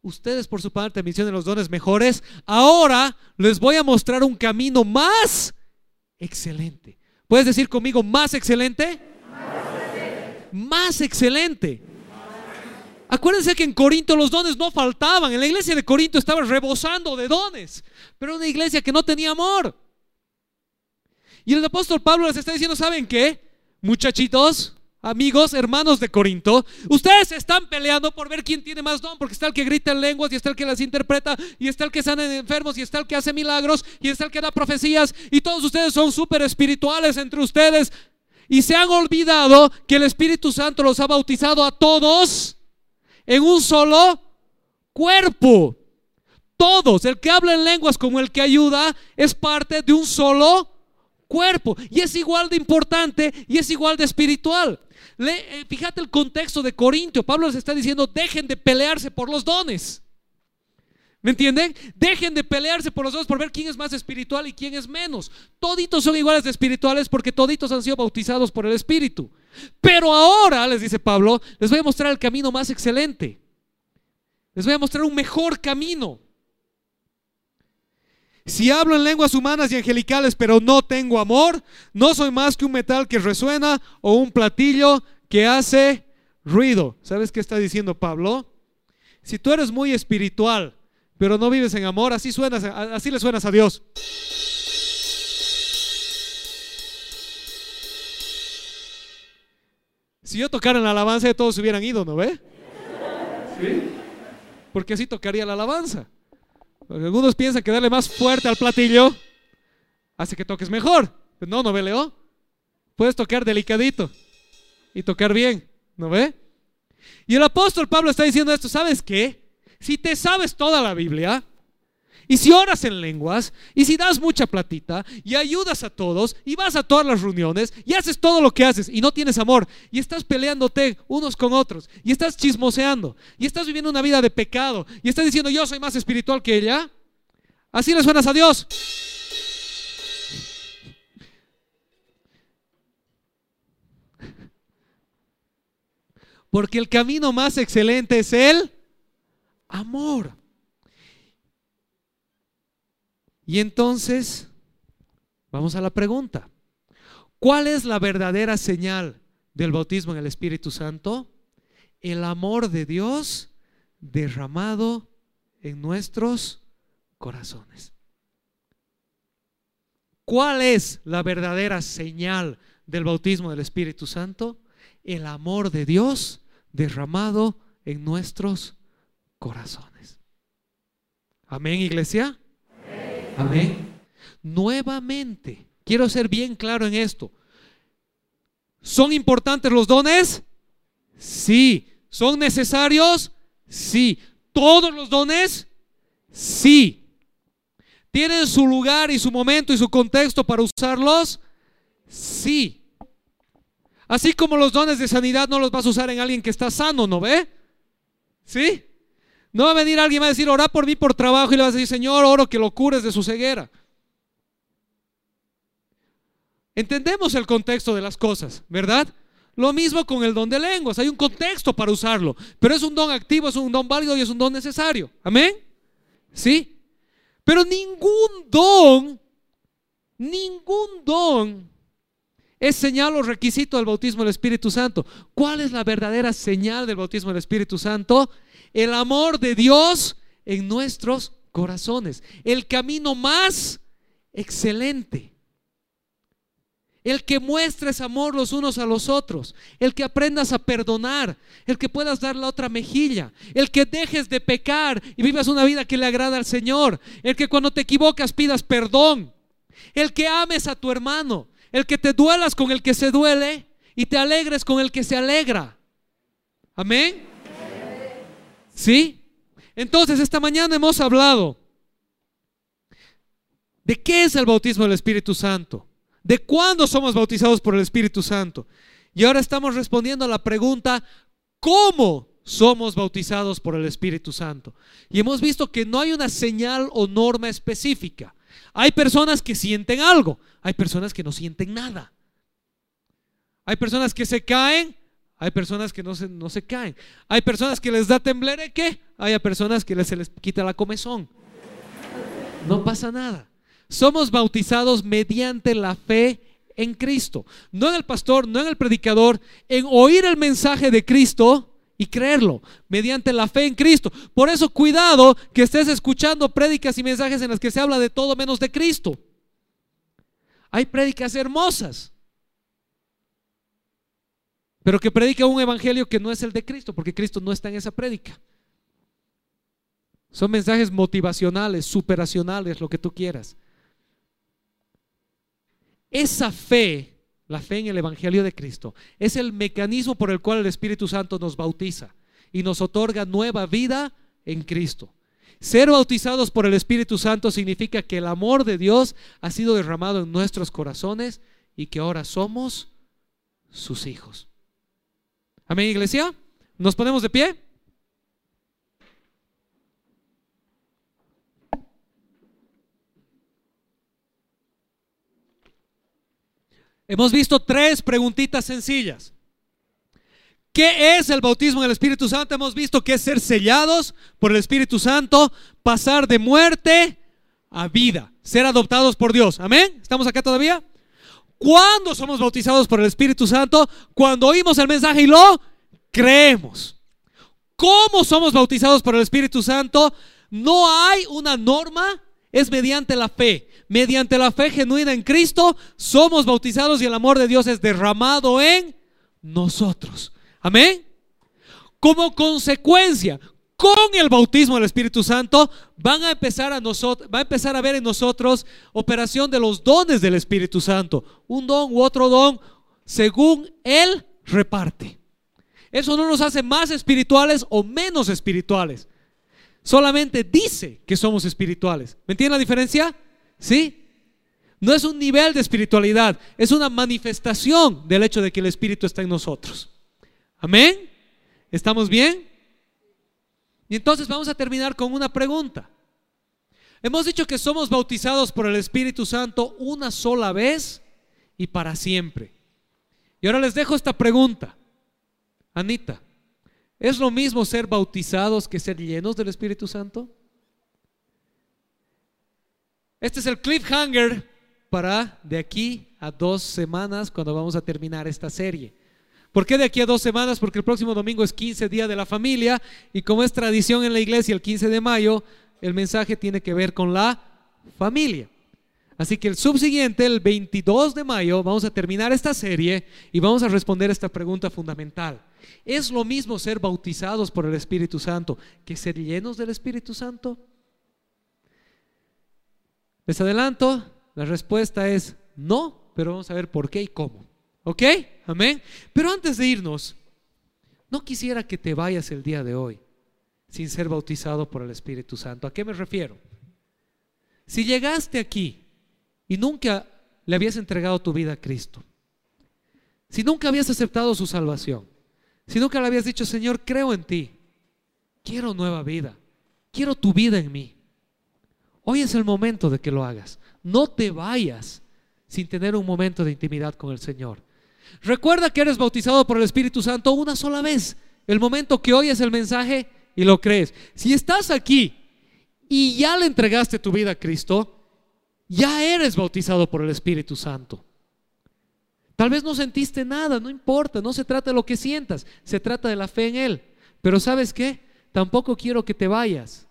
Ustedes por su parte mencionan los dones mejores. Ahora les voy a mostrar un camino más excelente. ¿Puedes decir conmigo más excelente? Más excelente. Acuérdense que en Corinto los dones no faltaban. En la iglesia de Corinto estaba rebosando de dones. Pero una iglesia que no tenía amor. Y el apóstol Pablo les está diciendo, ¿saben qué? Muchachitos, amigos, hermanos de Corinto, ustedes están peleando por ver quién tiene más don, porque está el que grita en lenguas y está el que las interpreta y está el que sana enfermos y está el que hace milagros y está el que da profecías y todos ustedes son súper espirituales entre ustedes y se han olvidado que el Espíritu Santo los ha bautizado a todos en un solo cuerpo. Todos, el que habla en lenguas como el que ayuda, es parte de un solo cuerpo. Y es igual de importante y es igual de espiritual. Eh, fíjate el contexto de Corintio. Pablo les está diciendo, dejen de pelearse por los dones. ¿Me entienden? Dejen de pelearse por los dones por ver quién es más espiritual y quién es menos. Toditos son iguales de espirituales porque toditos han sido bautizados por el Espíritu. Pero ahora, les dice Pablo, les voy a mostrar el camino más excelente. Les voy a mostrar un mejor camino. Si hablo en lenguas humanas y angelicales, pero no tengo amor, no soy más que un metal que resuena o un platillo que hace ruido. ¿Sabes qué está diciendo Pablo? Si tú eres muy espiritual, pero no vives en amor, así suenas, así le suenas a Dios. Si yo tocara la alabanza, todos se hubieran ido, ¿no ve? ¿Sí? Porque así tocaría la alabanza algunos piensan que darle más fuerte al platillo hace que toques mejor. no, ¿no ve, Leo? Puedes tocar delicadito y tocar bien, ¿no ve? Y el apóstol Pablo está diciendo esto, ¿sabes qué? Si te sabes toda la Biblia, y si oras en lenguas, y si das mucha platita, y ayudas a todos, y vas a todas las reuniones, y haces todo lo que haces, y no tienes amor, y estás peleándote unos con otros, y estás chismoseando, y estás viviendo una vida de pecado, y estás diciendo yo soy más espiritual que ella, así le suenas a Dios. Porque el camino más excelente es el amor. Y entonces, vamos a la pregunta. ¿Cuál es la verdadera señal del bautismo en el Espíritu Santo? El amor de Dios derramado en nuestros corazones. ¿Cuál es la verdadera señal del bautismo del Espíritu Santo? El amor de Dios derramado en nuestros corazones. Amén, iglesia. Amén. Nuevamente, quiero ser bien claro en esto. ¿Son importantes los dones? Sí. ¿Son necesarios? Sí. ¿Todos los dones? Sí. ¿Tienen su lugar y su momento y su contexto para usarlos? Sí. Así como los dones de sanidad no los vas a usar en alguien que está sano, ¿no ve? ¿Sí? No va a venir alguien va a decir, ora por mí por trabajo y le vas a decir, Señor, oro que lo cures de su ceguera. Entendemos el contexto de las cosas, ¿verdad? Lo mismo con el don de lenguas, hay un contexto para usarlo, pero es un don activo, es un don válido y es un don necesario. Amén. ¿Sí? Pero ningún don, ningún don es señal o requisito del bautismo del Espíritu Santo. ¿Cuál es la verdadera señal del bautismo del Espíritu Santo? El amor de Dios en nuestros corazones. El camino más excelente. el que muestres amor los unos a los otros, el que aprendas a perdonar, el que puedas dar la otra mejilla, el que dejes de pecar y vivas una vida que le agrada al Señor, el que cuando te equivocas pidas perdón, el que ames a tu hermano, el que te duelas con el que se duele y te alegres con el que se alegra. Amén. ¿Sí? Entonces, esta mañana hemos hablado de qué es el bautismo del Espíritu Santo, de cuándo somos bautizados por el Espíritu Santo. Y ahora estamos respondiendo a la pregunta, ¿cómo somos bautizados por el Espíritu Santo? Y hemos visto que no hay una señal o norma específica. Hay personas que sienten algo, hay personas que no sienten nada. Hay personas que se caen, hay personas que no se, caen. Hay personas que les da temblereque, hay personas que se les quita la comezón. No pasa nada. Somos bautizados mediante la fe en Cristo. No en el pastor, no en el predicador, en oír el mensaje de Cristo y creerlo, mediante la fe en Cristo. Por eso cuidado que estés escuchando prédicas y mensajes en las que se habla de todo menos de Cristo. Hay prédicas hermosas, pero que predica un evangelio que no es el de Cristo, porque Cristo no está en esa prédica. Son mensajes motivacionales, superacionales, lo que tú quieras. Esa fe, la fe en el Evangelio de Cristo, es el mecanismo por el cual el Espíritu Santo nos bautiza y nos otorga nueva vida en Cristo. Ser bautizados por el Espíritu Santo significa que el amor de Dios ha sido derramado en nuestros corazones y que ahora somos sus hijos. Amén, iglesia. ¿Nos ponemos de pie? Hemos visto tres preguntitas sencillas. ¿Qué es el bautismo en el Espíritu Santo? Hemos visto que es ser sellados por el Espíritu Santo, pasar de muerte a vida, ser adoptados por Dios. Amén. ¿Estamos acá todavía? ¿Cuándo somos bautizados por el Espíritu Santo? Cuando oímos el mensaje y lo creemos. ¿Cómo somos bautizados por el Espíritu Santo? No hay una norma, es mediante la fe mediante la fe genuina en Cristo, somos bautizados y el amor de Dios es derramado en nosotros. Amén. Como consecuencia, con el bautismo del Espíritu Santo, van a empezar a nosotros, va a empezar a ver en nosotros operación de los dones del Espíritu Santo, un don u otro don según él reparte. Eso no nos hace más espirituales o menos espirituales. Solamente dice que somos espirituales. ¿Me entienden la diferencia? ¿Sí? No es un nivel de espiritualidad, es una manifestación del hecho de que el Espíritu está en nosotros. Amén. ¿Estamos bien? Y entonces vamos a terminar con una pregunta. Hemos dicho que somos bautizados por el Espíritu Santo una sola vez y para siempre. Y ahora les dejo esta pregunta. Anita, ¿es lo mismo ser bautizados que ser llenos del Espíritu Santo? Este es el cliffhanger para de aquí a dos semanas cuando vamos a terminar esta serie. ¿Por qué de aquí a dos semanas? Porque el próximo domingo es 15 día de la familia y como es tradición en la iglesia el 15 de mayo, el mensaje tiene que ver con la familia. Así que el subsiguiente, el 22 de mayo, vamos a terminar esta serie y vamos a responder esta pregunta fundamental. ¿Es lo mismo ser bautizados por el Espíritu Santo que ser llenos del Espíritu Santo? Les adelanto, la respuesta es no, pero vamos a ver por qué y cómo. ¿Ok? Amén. Pero antes de irnos, no quisiera que te vayas el día de hoy sin ser bautizado por el Espíritu Santo. ¿A qué me refiero? Si llegaste aquí y nunca le habías entregado tu vida a Cristo, si nunca habías aceptado su salvación, si nunca le habías dicho, Señor, creo en ti, quiero nueva vida, quiero tu vida en mí. Hoy es el momento de que lo hagas. No te vayas sin tener un momento de intimidad con el Señor. Recuerda que eres bautizado por el Espíritu Santo una sola vez. El momento que oyes el mensaje y lo crees. Si estás aquí y ya le entregaste tu vida a Cristo, ya eres bautizado por el Espíritu Santo. Tal vez no sentiste nada, no importa, no se trata de lo que sientas, se trata de la fe en Él. Pero sabes qué, tampoco quiero que te vayas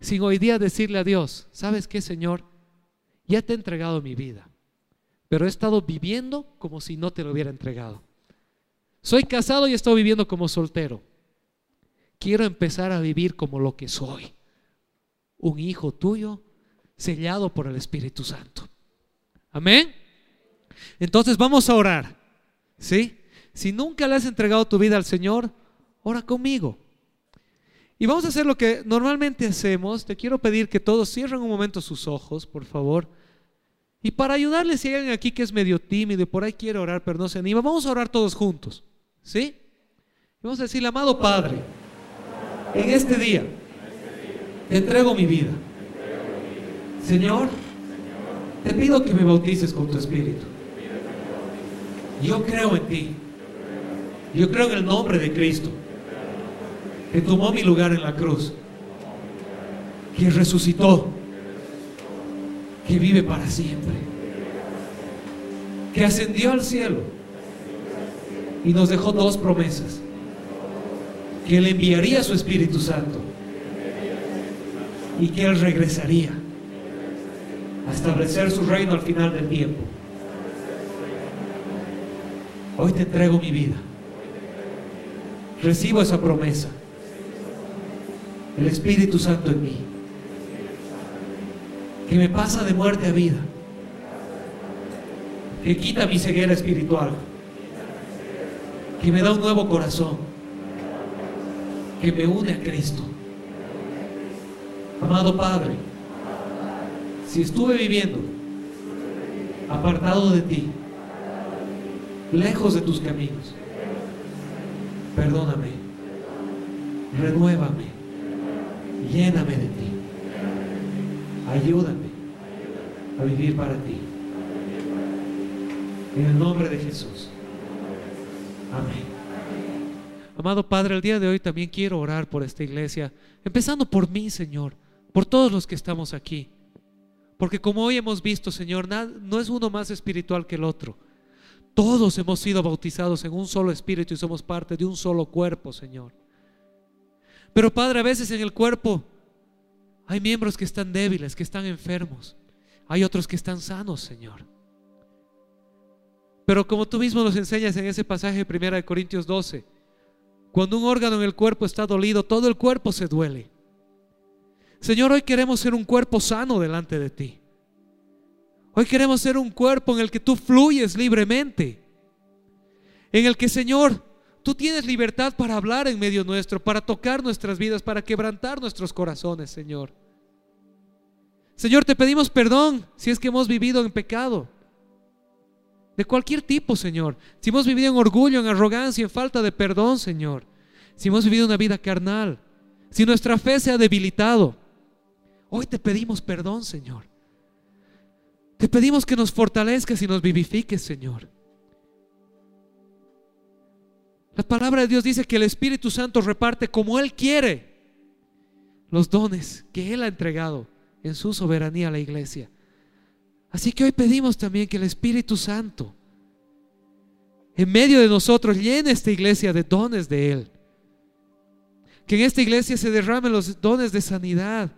sin hoy día decirle a Dios, ¿sabes qué, Señor? Ya te he entregado mi vida, pero he estado viviendo como si no te lo hubiera entregado. Soy casado y he estado viviendo como soltero. Quiero empezar a vivir como lo que soy. Un hijo tuyo sellado por el Espíritu Santo. Amén. Entonces vamos a orar. ¿Sí? Si nunca le has entregado tu vida al Señor, ora conmigo. Y vamos a hacer lo que normalmente hacemos. Te quiero pedir que todos cierren un momento sus ojos, por favor. Y para ayudarles, si hay alguien aquí que es medio tímido y por ahí quiere orar, pero no se anima, vamos a orar todos juntos. ¿Sí? vamos a decirle, amado Padre, en este día te entrego mi vida. Señor, te pido que me bautices con tu Espíritu. Yo creo en ti. Yo creo en el nombre de Cristo, que tomó mi lugar en la cruz, que resucitó que vive para siempre, que ascendió al cielo y nos dejó dos promesas, que Él enviaría su Espíritu Santo y que Él regresaría a establecer su reino al final del tiempo. Hoy te entrego mi vida. Recibo esa promesa. El Espíritu Santo en mí que me pasa de muerte a vida, que quita mi ceguera espiritual, que me da un nuevo corazón, que me une a Cristo. Amado Padre, si estuve viviendo apartado de ti, lejos de tus caminos, perdóname, renuévame, lléname de ti. Ayúdame a vivir para ti. En el nombre de Jesús. Amén. Amado Padre, el día de hoy también quiero orar por esta iglesia, empezando por mí, Señor, por todos los que estamos aquí. Porque como hoy hemos visto, Señor, no es uno más espiritual que el otro. Todos hemos sido bautizados en un solo espíritu y somos parte de un solo cuerpo, Señor. Pero Padre, a veces en el cuerpo hay miembros que están débiles, que están enfermos. Hay otros que están sanos, Señor. Pero como tú mismo nos enseñas en ese pasaje de 1 Corintios 12, cuando un órgano en el cuerpo está dolido, todo el cuerpo se duele. Señor, hoy queremos ser un cuerpo sano delante de ti. Hoy queremos ser un cuerpo en el que tú fluyes libremente. En el que, Señor, Tú tienes libertad para hablar en medio nuestro, para tocar nuestras vidas, para quebrantar nuestros corazones, Señor. Señor, te pedimos perdón si es que hemos vivido en pecado. De cualquier tipo, Señor. Si hemos vivido en orgullo, en arrogancia, en falta de perdón, Señor. Si hemos vivido una vida carnal. Si nuestra fe se ha debilitado. Hoy te pedimos perdón, Señor. Te pedimos que nos fortalezcas y nos vivifiques, Señor. La palabra de Dios dice que el Espíritu Santo reparte como Él quiere los dones que Él ha entregado en su soberanía la iglesia. Así que hoy pedimos también que el Espíritu Santo en medio de nosotros llene esta iglesia de dones de Él. Que en esta iglesia se derramen los dones de sanidad,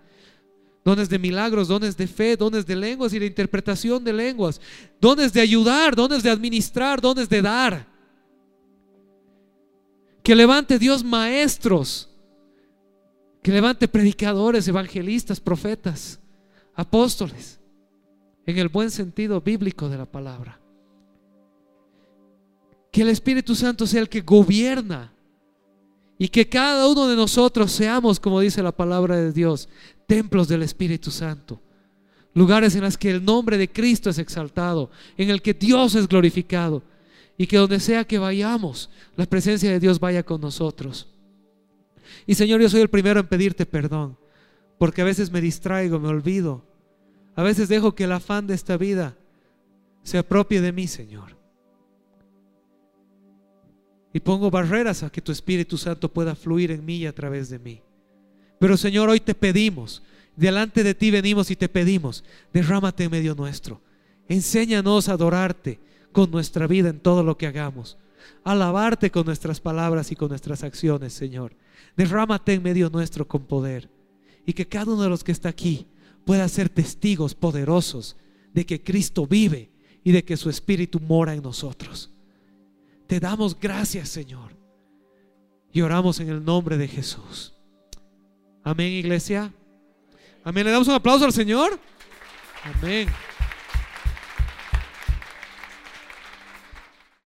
dones de milagros, dones de fe, dones de lenguas y de interpretación de lenguas, dones de ayudar, dones de administrar, dones de dar. Que levante Dios maestros. Que levante predicadores, evangelistas, profetas, apóstoles. En el buen sentido bíblico de la palabra. Que el Espíritu Santo sea el que gobierna. Y que cada uno de nosotros seamos, como dice la palabra de Dios, templos del Espíritu Santo. Lugares en los que el nombre de Cristo es exaltado, en el que Dios es glorificado y que donde sea que vayamos, la presencia de Dios vaya con nosotros. Y Señor, yo soy el primero en pedirte perdón, porque a veces me distraigo, me olvido. A veces dejo que el afán de esta vida se apropie de mí, Señor. Y pongo barreras a que tu Espíritu Santo pueda fluir en mí y a través de mí. Pero Señor, hoy te pedimos, delante de ti venimos y te pedimos, derrámate en medio nuestro. Enséñanos a adorarte con nuestra vida en todo lo que hagamos alabarte con nuestras palabras y con nuestras acciones, Señor. Derrámate en medio nuestro con poder y que cada uno de los que está aquí pueda ser testigos poderosos de que Cristo vive y de que su Espíritu mora en nosotros. Te damos gracias, Señor. Y oramos en el nombre de Jesús. Amén, iglesia. Amén. Le damos un aplauso al Señor. Amén.